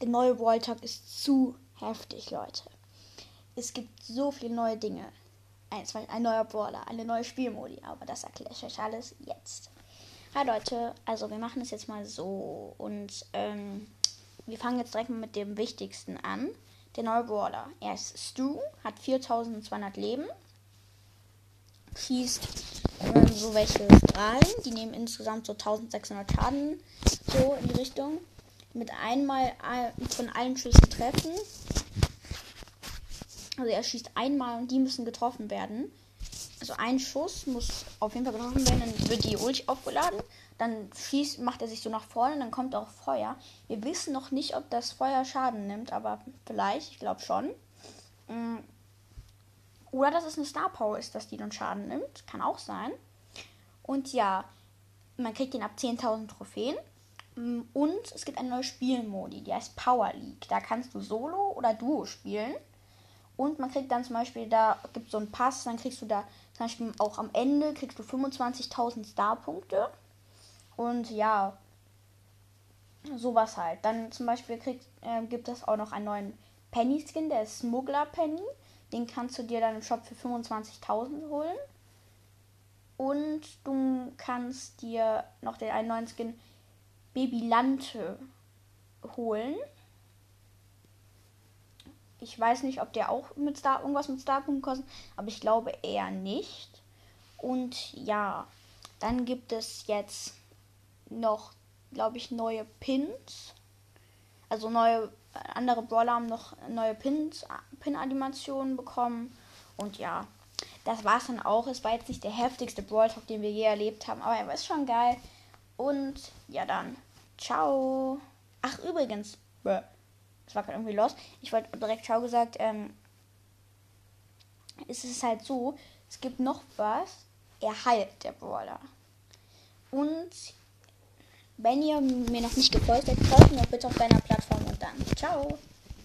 der neue Brawl Talk ist zu heftig, Leute. Es gibt so viele neue Dinge. Ein, ein neuer Brawler, eine neue Spielmodi, aber das erkläre ich euch alles jetzt. Hi Leute, also wir machen es jetzt mal so und ähm, wir fangen jetzt direkt mal mit dem Wichtigsten an. Der neue Brawler. Er ist Stu, hat 4200 Leben, schießt äh, so welche Strahlen, die nehmen insgesamt so 1600 Schaden, so in die Richtung. Mit einmal von allen Schüssen treffen. Also er schießt einmal und die müssen getroffen werden. Also ein Schuss muss auf jeden Fall getroffen werden, dann wird die Ulti aufgeladen. Dann schießt, macht er sich so nach vorne, dann kommt auch Feuer. Wir wissen noch nicht, ob das Feuer Schaden nimmt, aber vielleicht, ich glaube schon. Mm. Oder dass es eine Star Power ist, dass die dann Schaden nimmt. Kann auch sein. Und ja, man kriegt den ab 10.000 Trophäen. Mm, und es gibt eine neue Spielmodi, die heißt Power League. Da kannst du Solo oder Duo spielen. Und man kriegt dann zum Beispiel, da gibt es so einen Pass, dann kriegst du da zum Beispiel auch am Ende kriegst du 25.000 Star-Punkte. Und ja, sowas halt. Dann zum Beispiel kriegt, äh, gibt es auch noch einen neuen Penny-Skin, der ist Smuggler Penny. Den kannst du dir dann im Shop für 25.000 holen. Und du kannst dir noch den einen neuen Skin Babylante holen. Ich weiß nicht, ob der auch mit Star irgendwas mit Starpunkten kostet, aber ich glaube eher nicht. Und ja, dann gibt es jetzt noch, glaube ich, neue Pins. Also neue andere Brawler haben noch neue Pins, Pin-Animationen bekommen. Und ja, das war es dann auch. Es war jetzt nicht der heftigste Brawl Talk, den wir je erlebt haben, aber er war schon geil. Und ja, dann. Ciao. Ach, übrigens. Bäh. Das war gerade irgendwie los. Ich wollte direkt Ciao gesagt. Ähm, es ist halt so, es gibt noch was. Er heilt, der Brawler. Und wenn ihr mir noch nicht gefolgt seid, folgt mir bitte auf deiner Plattform und dann. Ciao.